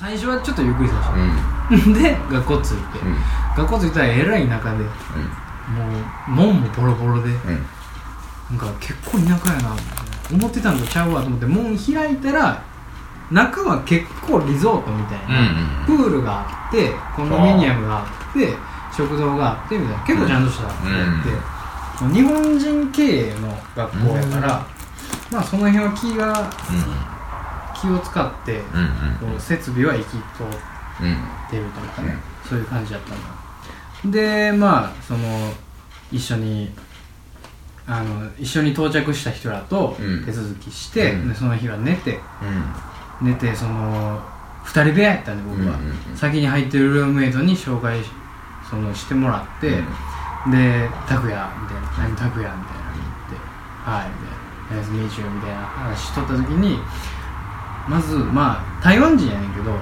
最初はちょっとゆっくりさせうん。た で学校着いて、うん。学校着いたらえらい田舎でもう門もボロボロでうん。なんか結構田舎やな思ってたんとちゃうわと思って門開いたら中は結構リゾートみたいな、うんプールがあってコンドミニアムがあって食堂があってみたいな。結構ちゃんとしたって、日本人経営の学校やから、まあその辺は気が気を使ってうんうん設備は行き通っうんてるというかね、そういう感じだったんだでまあその一緒にあの一緒に到着した人らとうん。手続きして、うん。でその日は寝てうん。寝てその2人部屋やったんで僕は、うんうんうん。先に入ってるルームメイトに紹介しそのしてもらって、で「拓也」みたいな「何拓也」みたいなの言って「はい」みたいな「ナイスミーチュー」みたいな話しとった時にまずまあ台湾人やねんけど、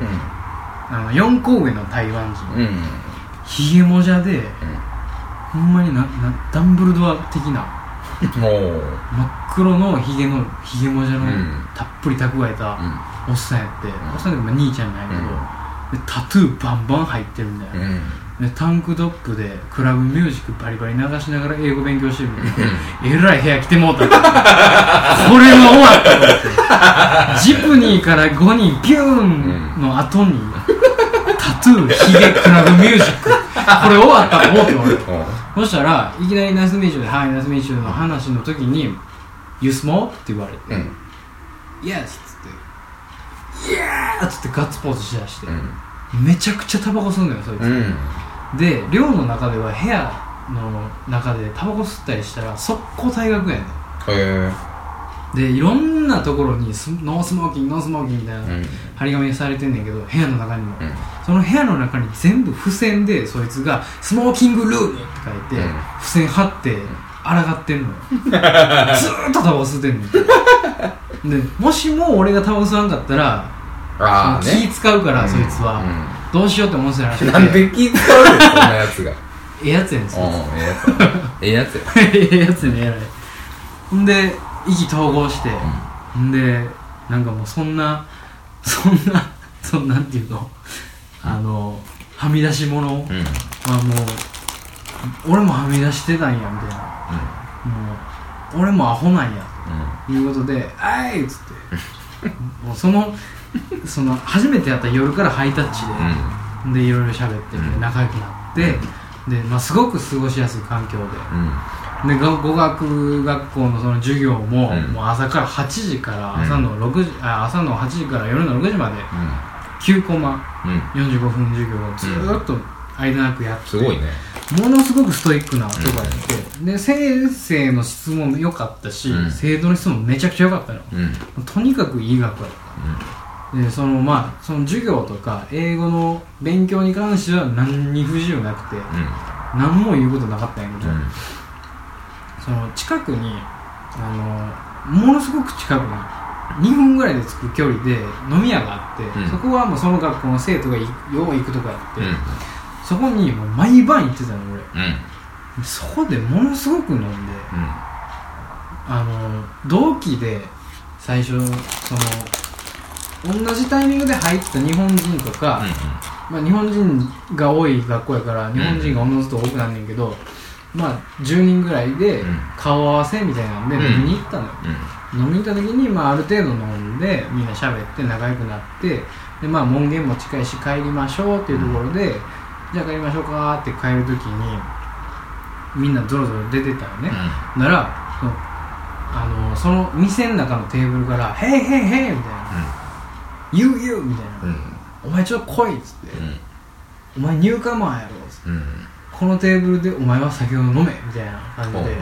あの4個上の台湾人、うん。うんヒゲもじゃでほんまにななダンブルドア的な 真っ黒のヒゲのヒゲもじゃの、うん。たっぷり蓄えたおっさんやって、ん。おっさんでも兄ちゃんなんやけど、タトゥーバンバン入ってるんだよ、うん。でタンクトップでクラブミュージックバリバリ流しながら英語勉強してるえらい部屋来てもうたこれは終わったと思って。ジプニーから5人ピューンの後にタトゥーヒゲクラブミュージック。これ終わったと思って俺。そしたらいきなりナイスミーチューで「はいナイスミーチュー」の話の時に「You smoke?」って言われて。うん「Yes」っつって「Yeah!」っつってガッツポーズしだして。うん。めちゃくちゃタバコ吸うのよそいつ、うんで寮の中では部屋の中でタバコ吸ったりしたら速攻退学やねへんでいろんなところにスノースモーキングノースモーキングみたいな、えうん。張り紙がされてんねんけど部屋の中にも、うん。その部屋の中に全部付箋でそいつが「スモーキングルーム」って書いて、うん。付箋貼って抗ってんのよ。ずーっとタバコ吸ってんねんでもしも俺がタバコ吸わんかったらああその気ね使うから、そいつは、どうしようって思ってたらしくて。なんで気使うのそんなやつが。ええやつやねんそいつうんええやつや。ええやつや。ええやつね偉い。ほんで意気投合して、ほんでなんかもうそんなそんなそんなんていうの？あのはみ出し物はもうん。うんう、俺もはみ出してたんやみたいな。もう俺もアホなんや。ということで「あい!」っつって。もうそのその初めてやった夜からハイタッチで、でいろいろ喋ってうん。仲良くなって、で、まあ、すごく過ごしやすい環境で。うん。でが語学学校のその授業も,、うん。もう朝から8時から朝の6時、あ朝の8時から夜の6時まで9コマうん。うん45分授業をずーっと間なくやって、すごいね。ものすごくストイックなとこやって、で先生の質問も良かったし、うん。生徒の質問もめちゃくちゃ良かったの。うん。とにかくいい学校やったでそのまあその授業とか英語の勉強に関しては何に不自由なくて何も言うことなかったんやけど、その近くにあのものすごく近くに2分ぐらいで着く距離で飲み屋があって、うん。そこはもうその学校の生徒がいよう行くとこやって、うん。そこにもう毎晩行ってたの俺。うん。そこでものすごく飲んであの同期で最初その同じタイミングで入った日本人とか、まあ、日本人が多い学校やから日本人がおのずと多くなんねんけど、まあ10人ぐらいでうん。顔合わせみたいなんでうん。飲みに行ったのよ、飲みに行った時に、まあ、ある程度飲んでみんな喋って仲良くなってで、まあ、門限も近いし帰りましょうっていうところで、じゃあ帰りましょうかって帰る時にみんなゾロゾロ出てたよね、ならそのあのその店の中のテーブルから「ヘイヘイヘイ!」みたいな「ユーユー!」みたいな「お前ちょっと来い!」っつって「お前ニューカマーやろ」っつって。このテーブルでお前は酒を飲めみたいな感じで。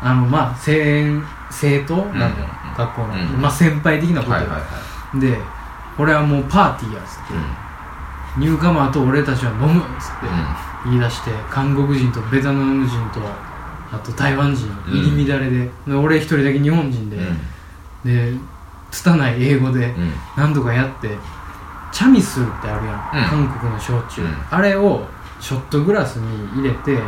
あのまあ生生徒？なの、うん学校の、うん。まあ先輩的なこと。よ、はいはいはで俺はもうパーティーやっつって、ニューカマーと俺たちは飲むっつって。言い出して韓国人とベトナム人とあと台湾人うん。入り乱れで,、で俺一人だけ日本人で、で拙い英語で何とかやってチャミスルってあるやん、うん。韓国の焼酎、うん。あれをショットグラスに入れて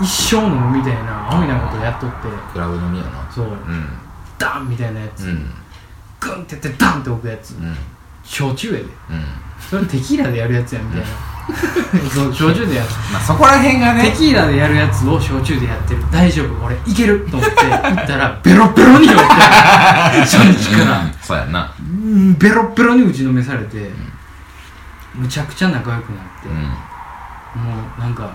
一生飲むみたいな青みたいなことやっとって。クラブ飲みやな。そう。うん。ダンみたいなやつ、うん。グンってやってダンって置くやつ、うん。焼酎やで。うん。それテキーラでやるやつやみたいな そう焼酎でやる。まあそこら辺がテねキーラでやるやつを焼酎でやってる。大丈夫俺いける。と思って 行ったらベロベロに酔って初日から。うんそうやんな。うんベロベロに打ちのめされてむちゃくちゃ仲良くなって、うん。もうなんか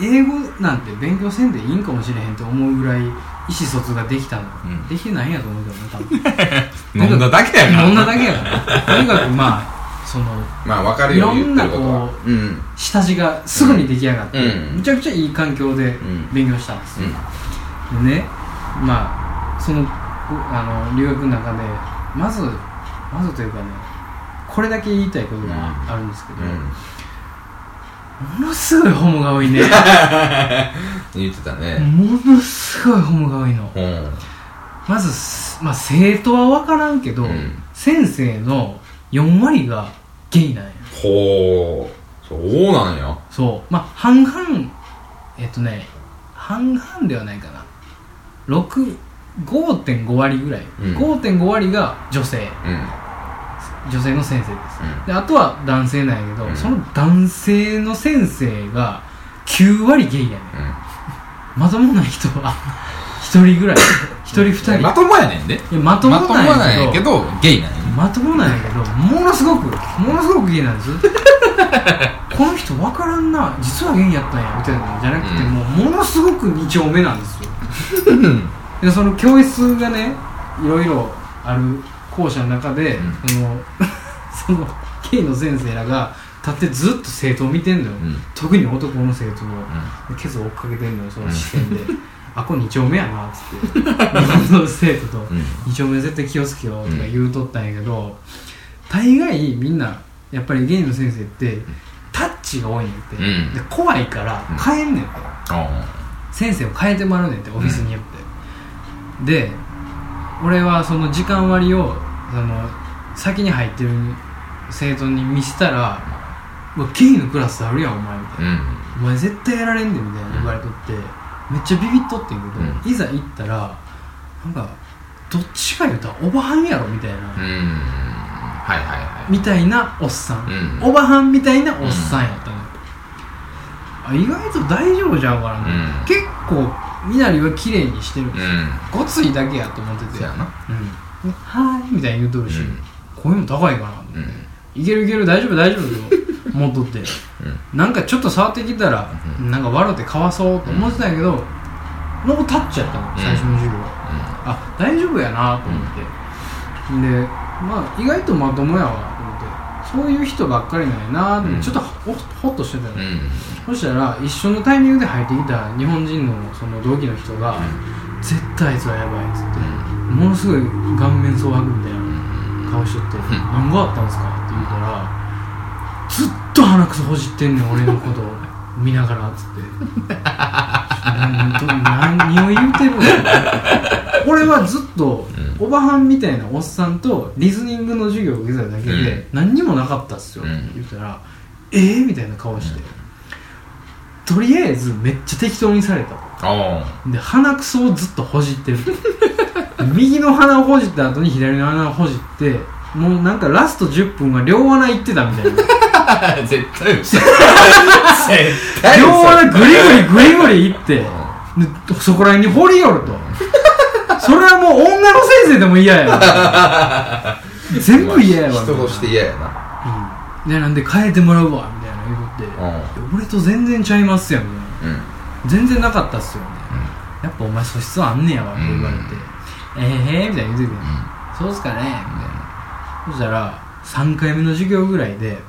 英語なんて勉強せんでいいんかもしれへんと思うぐらい意思疎通ができたの、うん。できてないんやと思うけどね多分。飲んだだけやから。飲んだだけやから。とにかくまあそのまあ分かるよ言ってることは。いろんなこうん。下地がすぐに出来上がって、うん。むちゃくちゃいい環境でん。勉強したんです。よ、うん。でねまあそのあの留学の中でまずまずというかねこれだけ言いたいことがあるんですけど、ものすごいホモが多いね。言ってたね。ものすごいホモが多いの。うん。まずす、まあ、生徒は分からんけど、うん。先生の4割がゲイなんや。ほう。そうなんや。そう。まあ半々えっとね半々ではないかな。6 5.5割ぐらい、うん。5.5割が女性。うん。女性の先生です、うん。であとは男性なんやけど、うん。その男性の先生が9割ゲイやねん。まともな人は1人ぐらい。1人2人。まともやねんで。いやまともなんやけどゲイなんやまともなんやけどものすごくものすごくゲイなんです。この人分からんな実はゲイやったんやみたいなのじゃなくて、うん。もうものすごく二丁目なんですよ。でその教室がねいろいろある校舎の中で、うん。その そのゲイの先生らが立ってずっと生徒を見てんのよ、うん。特に男の生徒を、ケツを追っかけてんのよその視線で、あこれ二丁目やなっつって。日本の生徒と、うん。二丁目絶対気をつけようとか言うとったんやけど、大概みんなやっぱりゲイの先生ってタッチが多いねんって、うん。で怖いからうん。変えんねんって、あ先生を変えてもらうねんってオフィスによって、で俺はその時間割をその先に入ってる生徒に見せたら「うわゲイのクラスあるやんお前」みたいな。うん。お前絶対やられんねんみたいな言われとってめっちゃビビっとってんけど、うん。いざ行ったらなんかどっちか言うたらおばはんやろみたいな、うん。はいはいはい。みたいなおっさん、うん。おばはんみたいなおっさんやったのよ、あ意外と大丈夫じゃんかな、うん。結構みなりは綺麗にしてる、うん。ごついだけやと思ってて。そうやな。うん。ではーいみたいに言うとるし、うん。声も高いかなと思って、うんいけるいける大丈夫大丈夫よ思って。うん。なんかちょっと触ってきたら、うん。なんか笑ってかわそうと思ってたんやけど、ノータッチやったの最初の授業は、あ大丈夫やなと思って、でまあ意外とまともやわと思って。そういう人ばっかりなんやなって、うん。ちょっとほほっとしてたよ、うん。そしたら一緒のタイミングで入ってきた日本人のその同期の人が、絶対あいつはやばいっつって、ものすごい顔面蒼白みたいな顔しとって「何があったんですか?」って言うたらずっと鼻くそほじってんねん俺のこと。を見ながらっつって。何を言うてるの？俺はずっとうおばはんみたいなおっさんとリスニングの授業を受けただけで、うん。何にもなかったっすよ、うん。って言ったら「えー?」みたいな顔して、とりあえずめっちゃ適当にされた。で鼻くそをずっとほじってる。右の鼻をほじった後に左の鼻をほじってもうなんかラスト10分は両穴行ってたみたいな。あ 絶対嘘。絶両穴グリグリグリグリ行って。でそこら辺に掘り寄ると。それはもう女の先生でも嫌やわ。全部嫌やわ。人として嫌やな。うん。でなんで変えてもらうわみたいな言うとって。うん。俺と全然ちゃいますやんみたいな。うん。全然なかったっすよみたいな。やっぱお前素質あんねやわって言われて、えーへーみたいな言うてて、そうっすかねみたいな。そしたら3回目の授業ぐらいで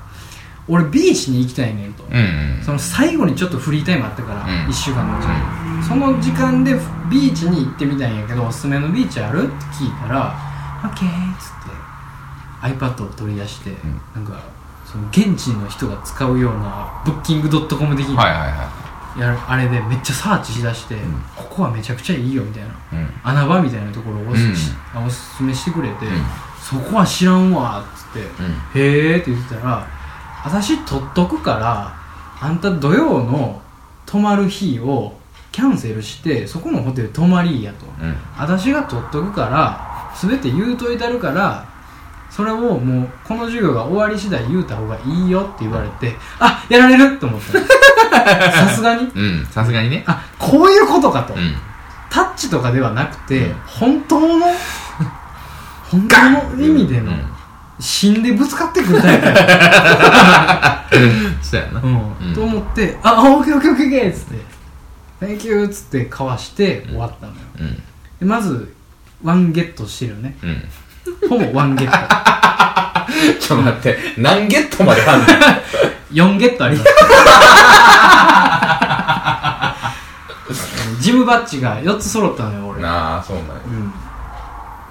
俺ビーチに行きたいねんと、うんうん。その最後にちょっとフリータイムあったから、うん。1週間のうちに、その時間でビーチに行ってみたいんやけどおすすめのビーチあるって聞いたら「オッケー」っつって iPad を取り出して、なんかその現地の人が使うようなブッキングドットコム的な、はいはいはやるあれでめっちゃサーチしだして、ん。ここはめちゃくちゃいいよみたいないうん。穴場みたいなところをおす,、うん。おすすめしてくれて、うん。そこは知らんわっつって、うん。へーって言ってたら私取っとくからあんた土曜の泊まる日をキャンセルしてそこのホテル泊まりやと。うん。私が取っとくから全て言うといたるからそれをもうこの授業が終わり次第言うた方がいいよって言われてあやられると思った。さすがに？うん。さすがにね。あこういうことかと、うん。タッチとかではなくて、うん。本当の本当の意味での、うん芯でぶつかってくるタイプや。そうやな。うん。うん。と思って「あオッケーオッケーオッケーオッケー」っつって「Thank you」っつってかわして終わったのよ、うん。でまずワンゲットしてるよね。うん。ほぼワンゲット。ちょっと待って。何ゲットまであんの？4ゲットあります。ジムバッジが4つ揃ったのよ俺。なあそうなんや。うん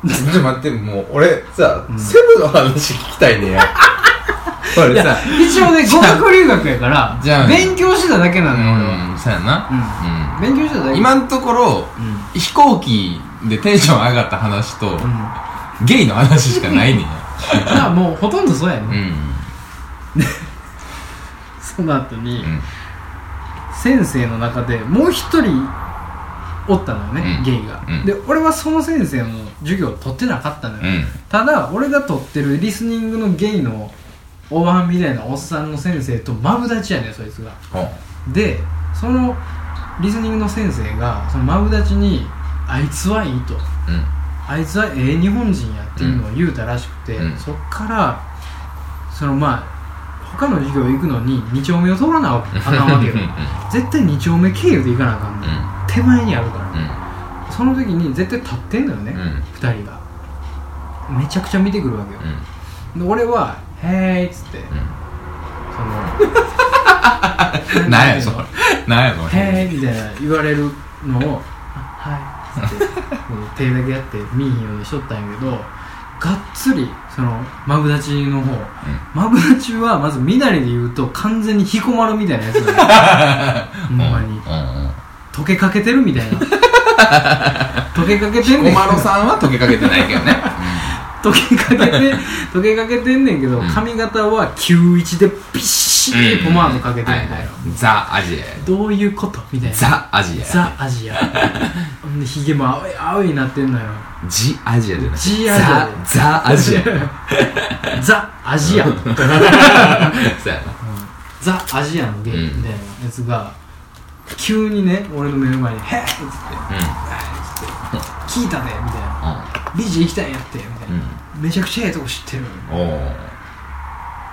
ちょっと待ってもう俺さ、うん。セブの話聞きたいねや。いや俺さ一応ね語学留学やからじゃあ勉強してただけなのよ俺は。うんそうやな。うん。勉強してただけ。今のところうん。飛行機でテンション上がった話と、うん。ゲイの話しかないねんや。まあもうほとんどそうやね、うん。その後に、うん。先生の中でもう一人おったのよね、うん。ゲイが、うん。で俺はその先生の授業を取ってなかったのよ、うん。ただ俺が取ってるリスニングのゲイのおばんみたいなおっさんの先生とマブダチやねんそいつが。ほうでそのリスニングの先生がそのマブダチに「あいつはいい」と。うん「あいつはええ日本人や」っていうのを言うたらしくて、うん。そっからそのまあ他の授業行くのに2丁目を通らなあかんわけよ。うん。絶対2丁目経由で行かなあかんの、うん手前にあるから、うん。その時に絶対立ってんのよね、うん。2人が。めちゃくちゃ見てくるわけよ、で俺は「へーい」っつって、その なんやそれ。なんやそれ。へーいみたいな言われるのを「あはい」っつって。手だけやって見えへんようにしとったんやけどがっつりそのマブダチの方。マブダチはまずみなりで言うと完全に彦丸みたいなやつなの ほんまに。うんうん溶けかけてるみたいな。溶けかけてんねんおまろさんは溶けかけてないけどね。溶けかけて溶けかけてんねんけどうん。髪型は91でビッシリポマードかけてるみたいな、ザ・アジアや。どういうことみたいな。ザ・アジアザ・アジア。ほんでヒゲも青い青いになってんのよ。ジ・アジアじゃない。ジアジア。ザ・ザ・アジア。ザ・アジア。ザ・アジアのゲイみたいなやつが急にね俺の目の前に「へっ!」っつってう「聞いたで」みたいな。ん「美人行きたいんやって」みたいな、めちゃくちゃええとこ知ってるあ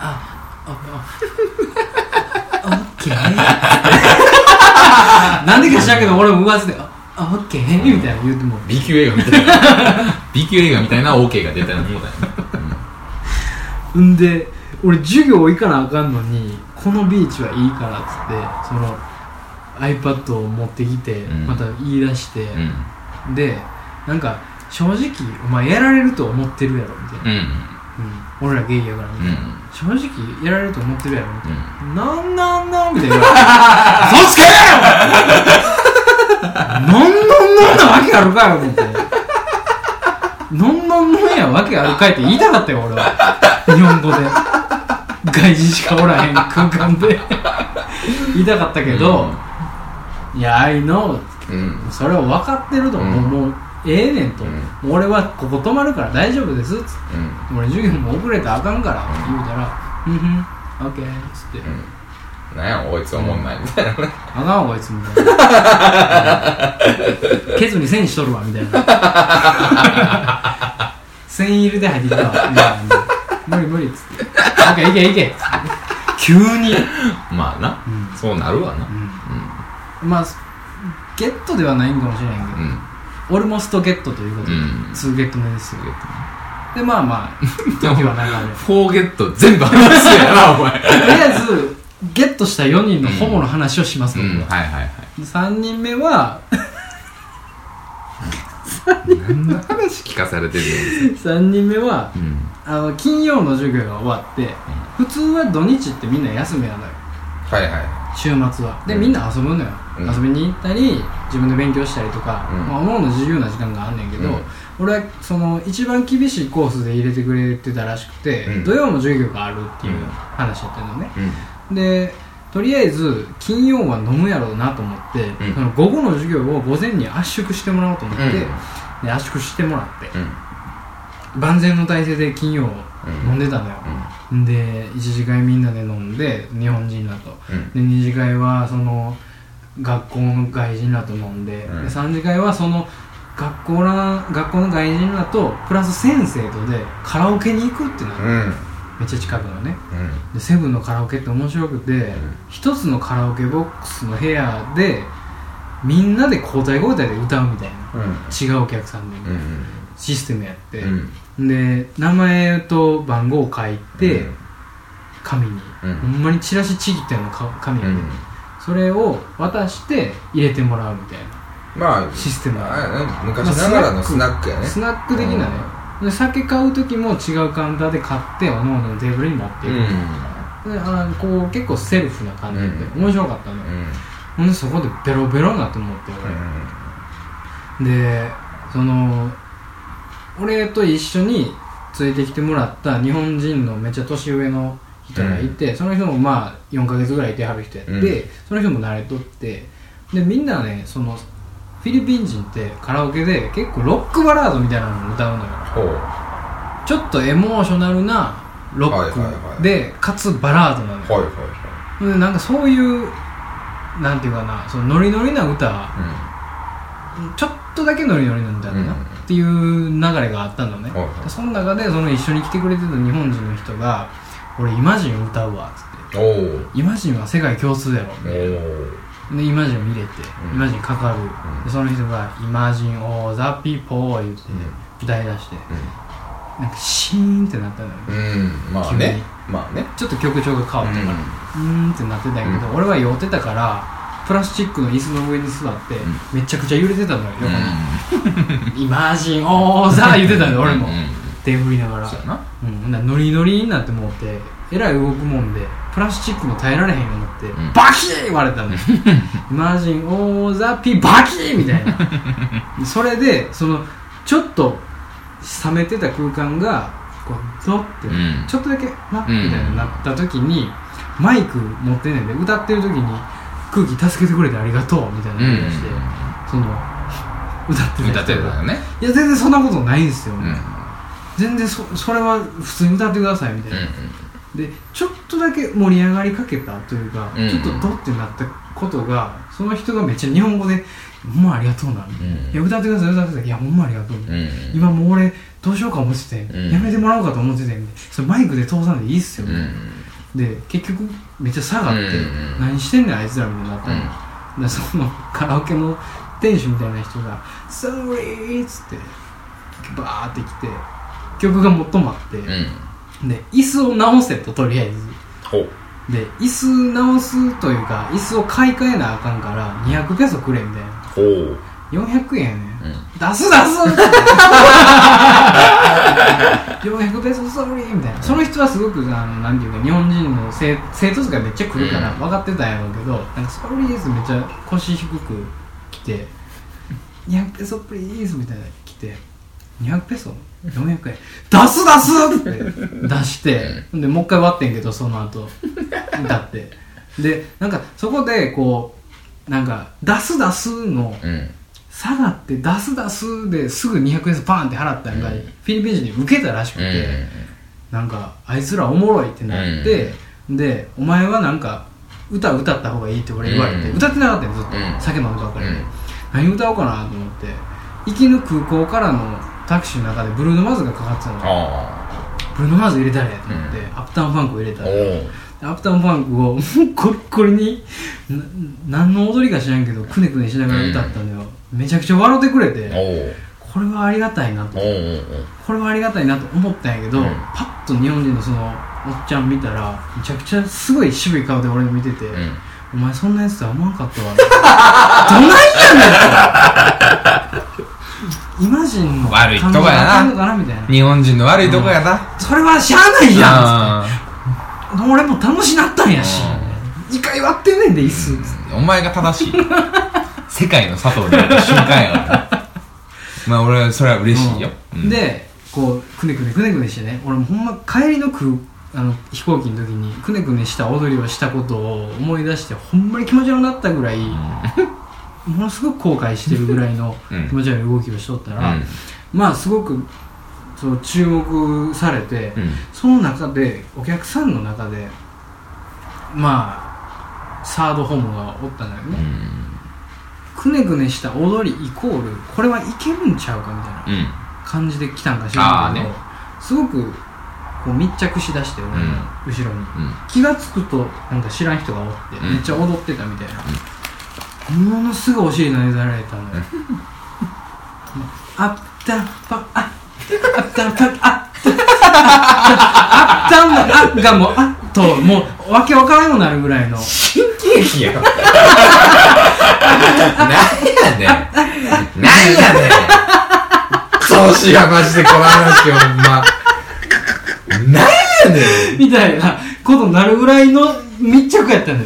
あ あ。オッケー。なんでか知らんけど俺も上手で「ああオッケー」みたいな言うても B 級映画みたいな B 級映画みたいな OK が出たようなもんだよね。ん。で俺授業行かなあかんのにこのビーチはいいからっつってその iPad を持ってきてうん。また言い出して、うん。でなんか正直お前やられると思ってるやろみたいな、うん。うん、俺らゲイやからみたいな、うん。正直やられると思ってるやろみたいうん。な、なんなんなんみたいな。そっちかよなんなんなんなわけあるかよ思ってな。んなんなんやわけあるかいって言いたかったよ俺は。日本語で。外人しかおらへん空間で。言いたかったけど、いや I know. うん。それは分かってると、う。ん。もうええねんと、うん。俺はここ泊まるから大丈夫です。っつってうん俺授業も遅れたらあかんから。言うたら「うんふん。オッケー」っつって。うん。なんやこいつおもんないみたいなね「あかんわこいつ」みたいな「ケツに線しとるわ」みたいな「線入れで入ってきたわ」みたいな。無理無理」っつって「オッケーいけいけ」っつって。急に、まあな。うん。そうなるわなまあゲットではないんかもしれないけど、うん。オルモストゲットということで、うん。2ゲット目ですよ。でまあまあ 時は流れ。フォーゲット全部話すやなお前。とりあえずゲットした4人の保護の話をします、うん僕は、はいはいはい。3人目は何の話聞かされてる3人目はのうん。あの金曜の授業が終わって普通は土日ってみんな休みなのよ。はいはい週末は。でうんみんな遊ぶのよ、うん。遊びに行ったり自分で勉強したりとか、うん。まあ、思うの自由な時間があんねんけど、うん。俺はその一番厳しいコースで入れてくれてたらしくて、うん。土曜も授業があるっていううん。話だったのね、うん。でとりあえず金曜は飲むやろうなと思って、うん。その午後の授業を午前に圧縮してもらおうと思って、うん。で圧縮してもらって万全の体制で金曜うん飲んでたのよ、で1次会みんなで飲んで日本人らと。うん。で2次会はその学校の外人らと飲んで,、うん。で3次会はその学校ら学校の外人らとプラス先生とでカラオケに行くってなる、うん。めっちゃ近くのね。うん。でセブンのカラオケって面白くて、一つのカラオケボックスの部屋でみんなで交代交代で歌うみたいな。うん。違うお客さんで、うん。システムやって、うんで名前と番号を書いて、うん。紙に、うん。ほんまにチラシちぎったようなか紙やで、うん。それを渡して入れてもらうみたいなまあシステム。あれね昔ながらのスナックやね。スナック。的なね、で酒買う時も違うカウンターで買っておのおののテーブルに持っていく、うん。であこう結構セルフな感じで、うん。面白かったの。よ、うん。ほんでそこでベロベロになって思って俺、でその俺と一緒に連れてきてもらった日本人のめっちゃ年上の人がいて、その人もまあ4ヶ月ぐらいいてはる人やって、うん。その人も慣れとってでみんなねそのフィリピン人ってカラオケで結構ロックバラードみたいなのを歌うのよ。ちょっとエモーショナルなロッはいはいはい。クでかつバラードなのよ、はいはいでなんかそういうなんていうかなそのノリノリな歌。はちょっとだけノリノリなんだよな、うんっていう流れがあったのね、はいはい。でその中でその一緒に来てくれてた日本人の人が「俺イマジン歌うわ」っつって。いおお「イマジンは世界共通やろ」でイマジンを入れて、うん。イマジンかかる、ん。でその人が「イマジン all the people」言って、歌い出してなんかシーンってなったのよ、うん。まあね。まあね。ちょっと曲調が変わったから、うーんってなってたんやけど、う俺は酔ってたからプラスチックの椅子の上に座って、めちゃくちゃ揺れてたのよ横に、イマジンオーザー言ってたのよ俺も、手振りながら。そうやな。うん。ならノリノリになってもうてえらい動くもんでプラスチックも耐えられへんようになって、ん。バキー言われたのよ。イマジンオーザピバキーみたいな。それでそのちょっと冷めてた空間がこうドって、うん。ちょっとだけな、うん。みたいになった時にマイク持ってんねんで歌ってる時に空気助けてくれてありがとうみたいなうん言い出して、その歌ってた人が歌ってるからね。いや全然そんなことないんですよ、うん。うん全然そそれは普通に歌ってくださいみたいな、でちょっとだけ盛り上がりかけたというか、うんちょっとドってなったことがその人がめっちゃ日本語で「ほんまありがとうな」うん。いや歌ってください歌ってください」いやほんまありがとう」うん。うん今もう俺どうしようか思ってて、うん。やめてもらおうかと思っててんでそれマイクで通さんでいいっすよ、うんで結局めっちゃ下がって、うん何してんねんあいつらみたいになったの、でそのカラオケの店主みたいな人が「Sorry」っつってバーって来て曲がもっと待って、うん。で椅子を直せととりあえず。で椅子直すというか椅子を買い替えなあかんから200ペソくれみたいな400円。出す出す400ペソソーリーみたいな。その人はすごくあのなんていうか日本人の生生徒数がめっちゃ来るからうん。分かってたんやろうけど、なんかソーリーズめっちゃ腰低く来て200ペソプリーズみたいなの来て200ペソ？400円。出す出すって。出して。でもう一回割ってんけどその後。歌って。でなんかそこでこうなんか出す出すのうん下がって出す出すですぐ200円パーンって払ったのが、うん。フィリピン人に受けたらしくうん。て、なんかあいつらおもろいってなって、でお前はなんか歌歌った方がいいって俺言われて、うん。歌ってなかったよずっと、うん。酒飲んでばっかりで、うん。何歌おうかなと思って行きの空港からのタクシーの中でブルーノ・マーズがかかってたの。あブルーノ・マーズ入れたらやと思って、アップタウンファンクを入れたらおアップタウンファンクを コリッコリにな何の踊りか知らんけどくねくねしながら歌ったのよ、めちゃくちゃ笑ってくれて、おこれはありがたいなと。これはありがたいなと思ったんやけど、うん。パッと日本人のそのおっちゃん見たらめちゃくちゃすごい渋い顔で俺の見てて、うん。お前そんなやつとは思わんかったわ。どないやねんと。イマジンの悪いとこやな。日本人の悪いとこやな。それはしゃあないやん俺も楽しなったんやし。2回割ってんねんで椅子。つってーお前が正しい。世界の佐藤になった瞬間やから。まあ俺はそれは嬉しいよ。うん。でこうくねくねくねくねしてね。俺もほんま帰りの空あの飛行機の時にくねくねした踊りをしたことを思い出してほんまに気持ち悪くなったぐらい、ものすごく後悔してるぐらいのうん。気持ち悪い動きをしとったら、うん。まあすごくそう注目されて、うん。その中でお客さんの中でまあサードホモがおったのよね、くねくねした踊りイコールこれはいけるんちゃうかみたいなうん。感じで来たんか知らんけど、あーね。すごくこう密着しだして俺の後ろに、うん。気が付くとなんか知らん人がおって、うん。めっちゃ踊ってたみたいな、ものすごいお尻のねだられたのよ、アッタンパッあアッタンパッあアッタンのあがもうあっともうわけわからんようになるぐらいの。新喜劇や。んなんやねん。なんやねん。そうしやましてこの話ほんまなんやねみたいなことになるぐらいの密着やったのよ。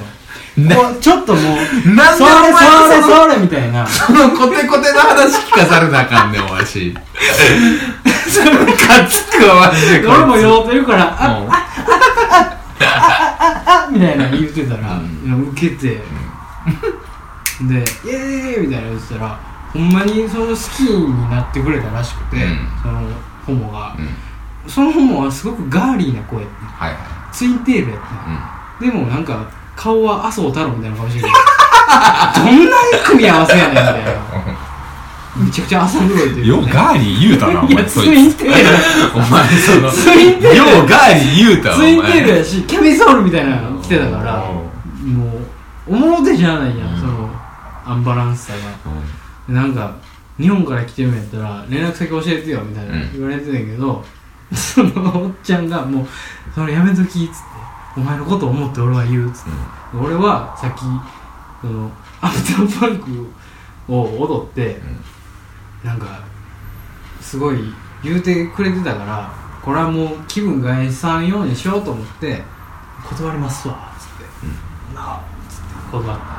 うちょっともうんなんでお前それそのそれみたいな。そのコテコテの話聞かされなあかんねんわしかつくわ俺も酔ってるからあうん。あみたいな言ってたら、うん。いや受けて、で「イエーイ!」みたいな言ってたらほんまにその好きになってくれたらしくて、うん。そのホモが、うん。そのホモはすごくガーリーな声やった。はいはツインテールやった。い、うん。でもなんか顔は麻生太郎みたいな顔してる。どんな組み合わせやねんみたいなめちゃくちゃ浅黒いというようガーリー言うたな、おいや前。ツ。インテールお前、その、ツインテール。ようガーリー言うたわ。ツインテールやしキャミソールみたいなの着てたからもうおもろでじゃないやん、うん。そのアンバランスさが。うなんか日本から来てるんやったら連絡先教えてよみたいなうん。言われてたんやけど、そのおっちゃんがもう「それやめとき」っつって「お前のこと思って俺は言う」っつって、俺はさっきそのアフターパンクを踊って、なんかすごい言うてくれてたからこれはもう気分害さんようにしようと思って「断りますわ」っつって「なあ」っつって断った。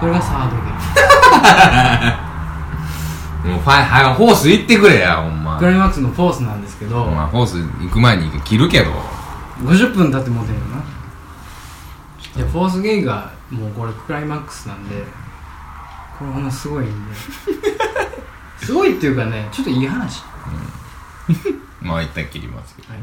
それがサードゲーム。もうファイ、はホース行ってくれや、ほんま。クライマックスのフォースなんですけど、お前、ホース行く前に切るけど。50分経ってもうてんよな。でフォースゲイがもうこれクライマックスなんでこれほんますごいんで すごいっていうかねちょっといい話。まあ、一旦切りますけど。はい